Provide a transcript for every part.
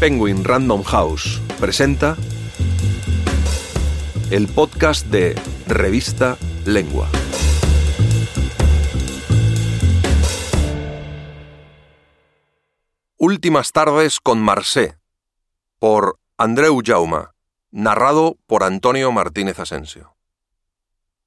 Penguin Random House presenta el podcast de Revista Lengua. Últimas tardes con Marsé, por Andreu Jauma, narrado por Antonio Martínez Asensio.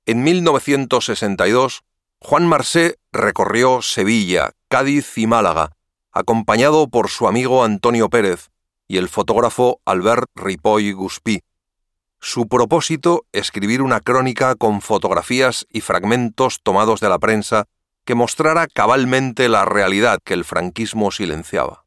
En 1962, Juan Marsé recorrió Sevilla, Cádiz y Málaga, acompañado por su amigo Antonio Pérez y el fotógrafo Albert Ripoll Guspí. Su propósito, escribir una crónica con fotografías y fragmentos tomados de la prensa que mostrara cabalmente la realidad que el franquismo silenciaba.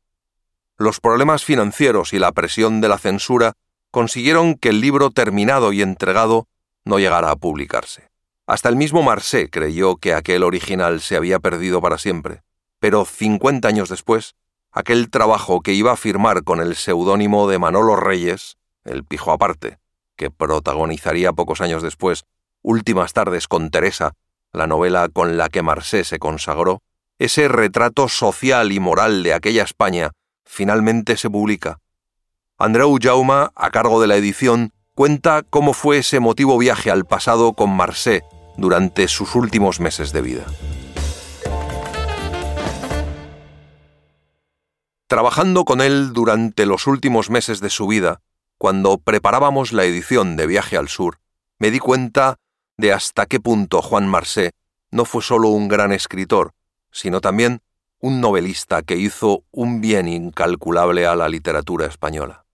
Los problemas financieros y la presión de la censura consiguieron que el libro terminado y entregado no llegara a publicarse. Hasta el mismo Marsé creyó que aquel original se había perdido para siempre, pero 50 años después, aquel trabajo que iba a firmar con el seudónimo de Manolo Reyes, el pijo aparte, que protagonizaría pocos años después Últimas tardes con Teresa, la novela con la que Marsé se consagró, ese retrato social y moral de aquella España finalmente se publica. Andreu Jauma, a cargo de la edición, cuenta cómo fue ese emotivo viaje al pasado con Marsé durante sus últimos meses de vida. Trabajando con él durante los últimos meses de su vida, cuando preparábamos la edición de Viaje al Sur, me di cuenta de hasta qué punto Juan Marsé no fue solo un gran escritor, sino también un novelista que hizo un bien incalculable a la literatura española.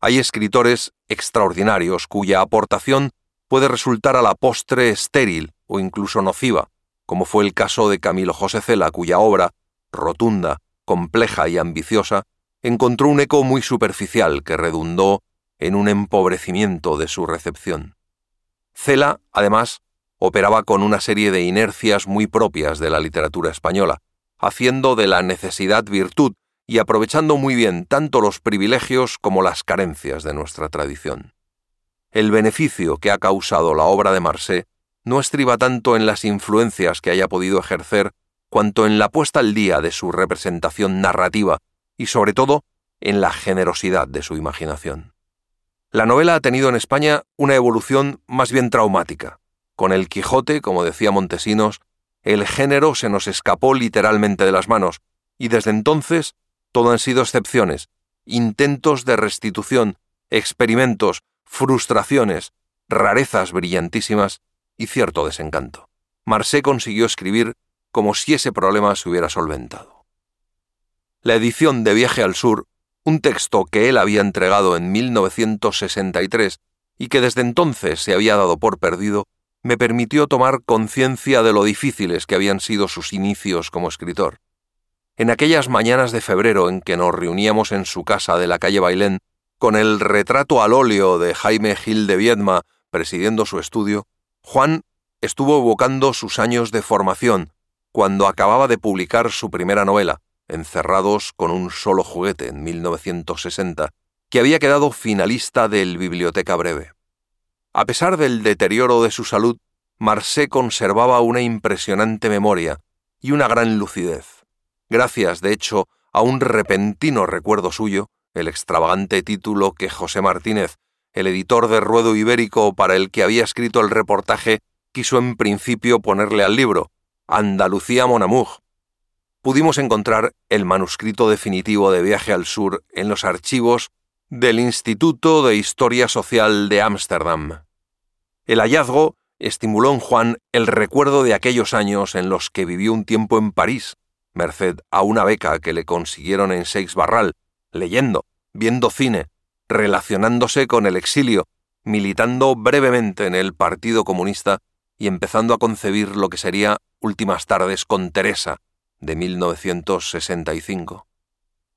Hay escritores extraordinarios cuya aportación puede resultar a la postre estéril o incluso nociva, como fue el caso de Camilo José Cela, cuya obra, rotunda, compleja y ambiciosa, encontró un eco muy superficial que redundó en un empobrecimiento de su recepción. Cela, además, operaba con una serie de inercias muy propias de la literatura española, haciendo de la necesidad virtud y aprovechando muy bien tanto los privilegios como las carencias de nuestra tradición. El beneficio que ha causado la obra de Marsé no estriba tanto en las influencias que haya podido ejercer cuanto en la puesta al día de su representación narrativa y sobre todo en la generosidad de su imaginación. La novela ha tenido en España una evolución más bien traumática. Con el Quijote, como decía Montesinos, el género se nos escapó literalmente de las manos, y desde entonces todo han sido excepciones, intentos de restitución, experimentos, frustraciones, rarezas brillantísimas y cierto desencanto. Marsé consiguió escribir como si ese problema se hubiera solventado. La edición de Viaje al Sur, un texto que él había entregado en 1963 y que desde entonces se había dado por perdido, me permitió tomar conciencia de lo difíciles que habían sido sus inicios como escritor. En aquellas mañanas de febrero en que nos reuníamos en su casa de la calle Bailén, con el retrato al óleo de Jaime Gil de Viedma presidiendo su estudio, Juan estuvo evocando sus años de formación, cuando acababa de publicar su primera novela, Encerrados con un solo juguete en 1960, que había quedado finalista del Biblioteca Breve. A pesar del deterioro de su salud, Marsé conservaba una impresionante memoria y una gran lucidez gracias, de hecho, a un repentino recuerdo suyo, el extravagante título que José Martínez, el editor de Ruedo Ibérico para el que había escrito el reportaje, quiso en principio ponerle al libro, Andalucía Monamug. Pudimos encontrar el manuscrito definitivo de Viaje al Sur en los archivos del Instituto de Historia Social de Ámsterdam. El hallazgo estimuló en Juan el recuerdo de aquellos años en los que vivió un tiempo en París, merced a una beca que le consiguieron en Seix Barral, leyendo, viendo cine, relacionándose con el exilio, militando brevemente en el Partido Comunista y empezando a concebir lo que sería Últimas tardes con Teresa, de 1965.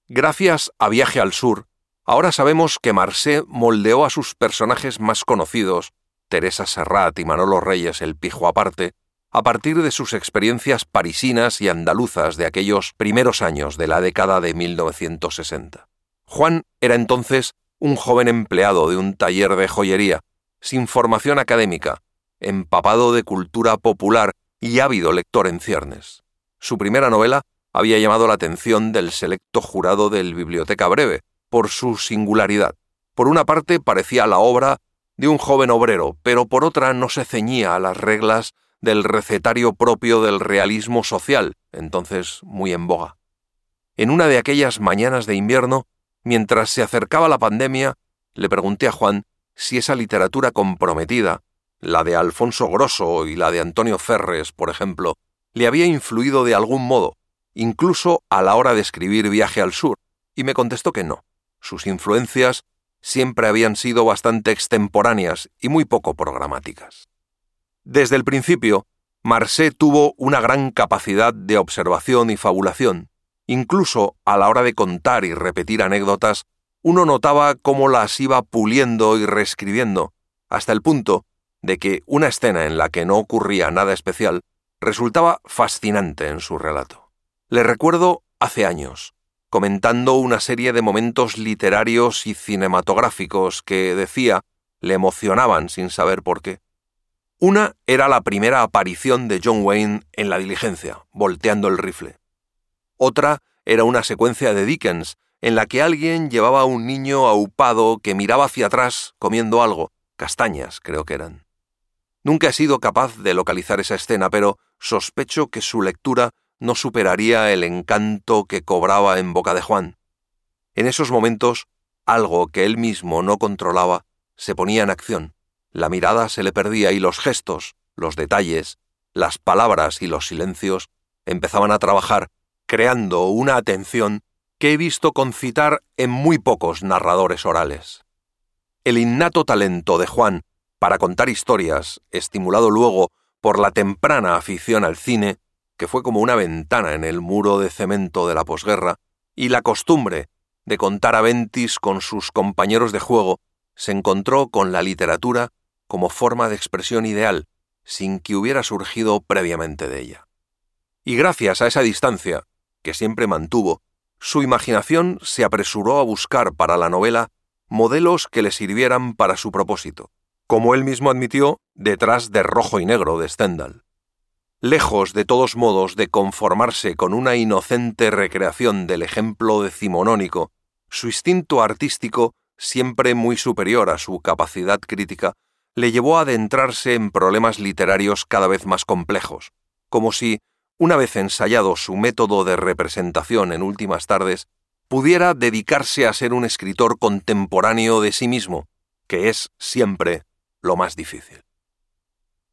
Gracias a Viaje al Sur, ahora sabemos que Marsé moldeó a sus personajes más conocidos, Teresa Serrat y Manolo Reyes el Pijo aparte, a partir de sus experiencias parisinas y andaluzas de aquellos primeros años de la década de 1960. Juan era entonces un joven empleado de un taller de joyería, sin formación académica, empapado de cultura popular y ávido lector en ciernes. Su primera novela había llamado la atención del selecto jurado del Biblioteca Breve, por su singularidad. Por una parte parecía la obra de un joven obrero, pero por otra no se ceñía a las reglas del recetario propio del realismo social, entonces muy en boga. En una de aquellas mañanas de invierno, mientras se acercaba la pandemia, le pregunté a Juan si esa literatura comprometida, la de Alfonso Grosso y la de Antonio Ferres, por ejemplo, le había influido de algún modo, incluso a la hora de escribir Viaje al Sur, y me contestó que no. Sus influencias siempre habían sido bastante extemporáneas y muy poco programáticas. Desde el principio, Marcé tuvo una gran capacidad de observación y fabulación. Incluso a la hora de contar y repetir anécdotas, uno notaba cómo las iba puliendo y reescribiendo, hasta el punto de que una escena en la que no ocurría nada especial resultaba fascinante en su relato. Le recuerdo hace años, comentando una serie de momentos literarios y cinematográficos que, decía, le emocionaban sin saber por qué. Una era la primera aparición de John Wayne en la diligencia, volteando el rifle. Otra era una secuencia de Dickens, en la que alguien llevaba a un niño aupado que miraba hacia atrás comiendo algo, castañas creo que eran. Nunca he sido capaz de localizar esa escena, pero sospecho que su lectura no superaría el encanto que cobraba en boca de Juan. En esos momentos, algo que él mismo no controlaba se ponía en acción, la mirada se le perdía y los gestos, los detalles, las palabras y los silencios empezaban a trabajar, creando una atención que he visto concitar en muy pocos narradores orales. El innato talento de Juan para contar historias, estimulado luego por la temprana afición al cine, que fue como una ventana en el muro de cemento de la posguerra, y la costumbre de contar aventis con sus compañeros de juego, se encontró con la literatura como forma de expresión ideal, sin que hubiera surgido previamente de ella. Y gracias a esa distancia, que siempre mantuvo, su imaginación se apresuró a buscar para la novela modelos que le sirvieran para su propósito, como él mismo admitió detrás de Rojo y Negro de Stendhal. Lejos de todos modos de conformarse con una inocente recreación del ejemplo decimonónico, su instinto artístico, siempre muy superior a su capacidad crítica, le llevó a adentrarse en problemas literarios cada vez más complejos, como si, una vez ensayado su método de representación en últimas tardes, pudiera dedicarse a ser un escritor contemporáneo de sí mismo, que es siempre lo más difícil.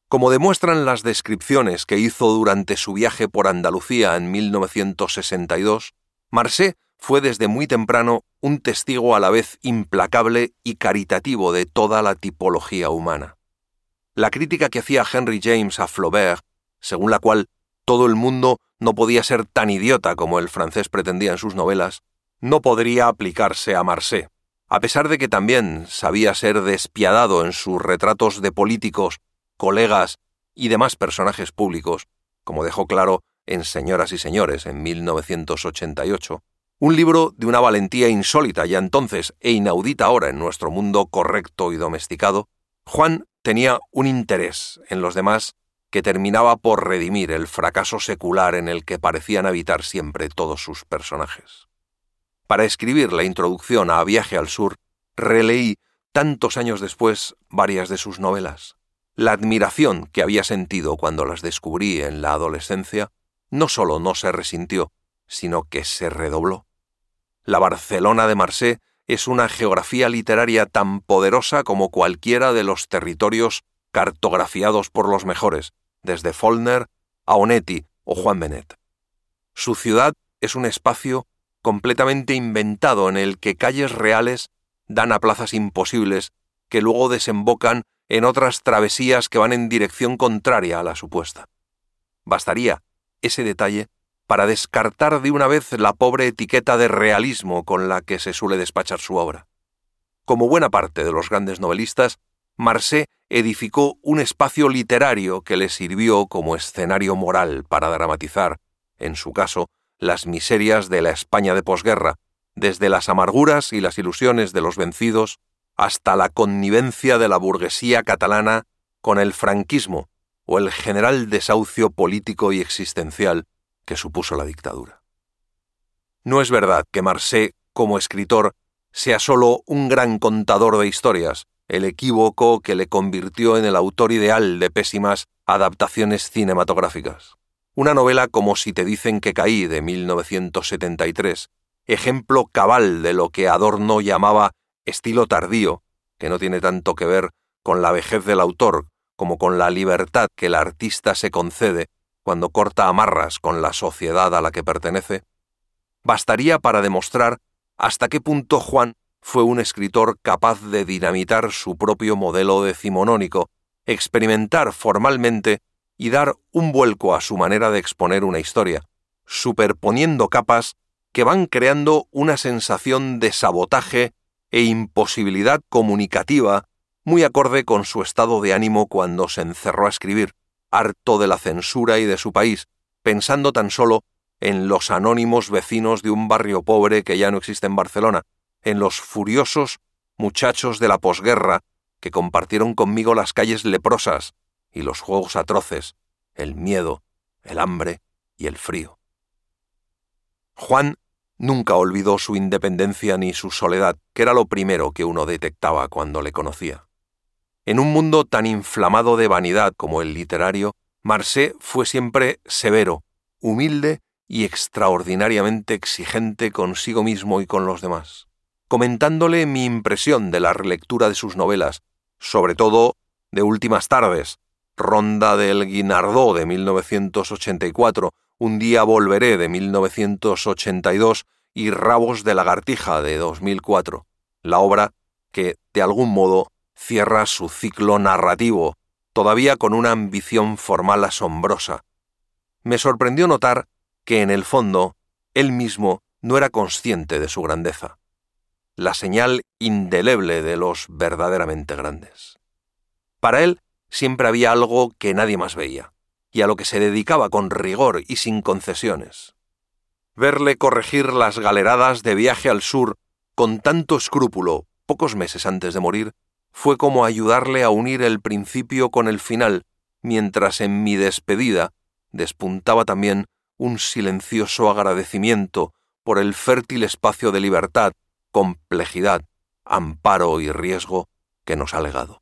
Como demuestran las descripciones que hizo durante su viaje por Andalucía en 1962, Marcé fue desde muy temprano un testigo a la vez implacable y caritativo de toda la tipología humana. La crítica que hacía Henry James a Flaubert, según la cual todo el mundo no podía ser tan idiota como el francés pretendía en sus novelas, no podría aplicarse a Marcé, a pesar de que también sabía ser despiadado en sus retratos de políticos colegas y demás personajes públicos, como dejó claro en Señoras y Señores en 1988, un libro de una valentía insólita ya entonces e inaudita ahora en nuestro mundo correcto y domesticado, Juan tenía un interés en los demás que terminaba por redimir el fracaso secular en el que parecían habitar siempre todos sus personajes. Para escribir la introducción a Viaje al Sur, releí tantos años después varias de sus novelas. La admiración que había sentido cuando las descubrí en la adolescencia no solo no se resintió, sino que se redobló. La Barcelona de Marseille es una geografía literaria tan poderosa como cualquiera de los territorios cartografiados por los mejores, desde Follner a Onetti o Juan Benet. Su ciudad es un espacio completamente inventado en el que calles reales dan a plazas imposibles que luego desembocan en otras travesías que van en dirección contraria a la supuesta. Bastaría ese detalle para descartar de una vez la pobre etiqueta de realismo con la que se suele despachar su obra. Como buena parte de los grandes novelistas, Marcé edificó un espacio literario que le sirvió como escenario moral para dramatizar, en su caso, las miserias de la España de posguerra, desde las amarguras y las ilusiones de los vencidos hasta la connivencia de la burguesía catalana con el franquismo o el general desahucio político y existencial que supuso la dictadura. No es verdad que Marcé, como escritor, sea solo un gran contador de historias, el equívoco que le convirtió en el autor ideal de pésimas adaptaciones cinematográficas. Una novela como Si te dicen que caí de 1973, ejemplo cabal de lo que Adorno llamaba estilo tardío, que no tiene tanto que ver con la vejez del autor como con la libertad que el artista se concede cuando corta amarras con la sociedad a la que pertenece, bastaría para demostrar hasta qué punto Juan fue un escritor capaz de dinamitar su propio modelo decimonónico, experimentar formalmente y dar un vuelco a su manera de exponer una historia, superponiendo capas que van creando una sensación de sabotaje e imposibilidad comunicativa muy acorde con su estado de ánimo cuando se encerró a escribir, harto de la censura y de su país, pensando tan solo en los anónimos vecinos de un barrio pobre que ya no existe en Barcelona, en los furiosos muchachos de la posguerra que compartieron conmigo las calles leprosas y los juegos atroces, el miedo, el hambre y el frío. Juan nunca olvidó su independencia ni su soledad, que era lo primero que uno detectaba cuando le conocía. En un mundo tan inflamado de vanidad como el literario, Marcé fue siempre severo, humilde y extraordinariamente exigente consigo mismo y con los demás. Comentándole mi impresión de la relectura de sus novelas, sobre todo de Últimas Tardes, Ronda del Guinardó de 1984, Un día volveré de 1982 y Rabos de lagartija de 2004, la obra que, de algún modo, cierra su ciclo narrativo, todavía con una ambición formal asombrosa. Me sorprendió notar que en el fondo él mismo no era consciente de su grandeza, la señal indeleble de los verdaderamente grandes. Para él siempre había algo que nadie más veía, y a lo que se dedicaba con rigor y sin concesiones. Verle corregir las galeradas de viaje al sur con tanto escrúpulo pocos meses antes de morir fue como ayudarle a unir el principio con el final, mientras en mi despedida despuntaba también un silencioso agradecimiento por el fértil espacio de libertad, complejidad, amparo y riesgo que nos ha legado.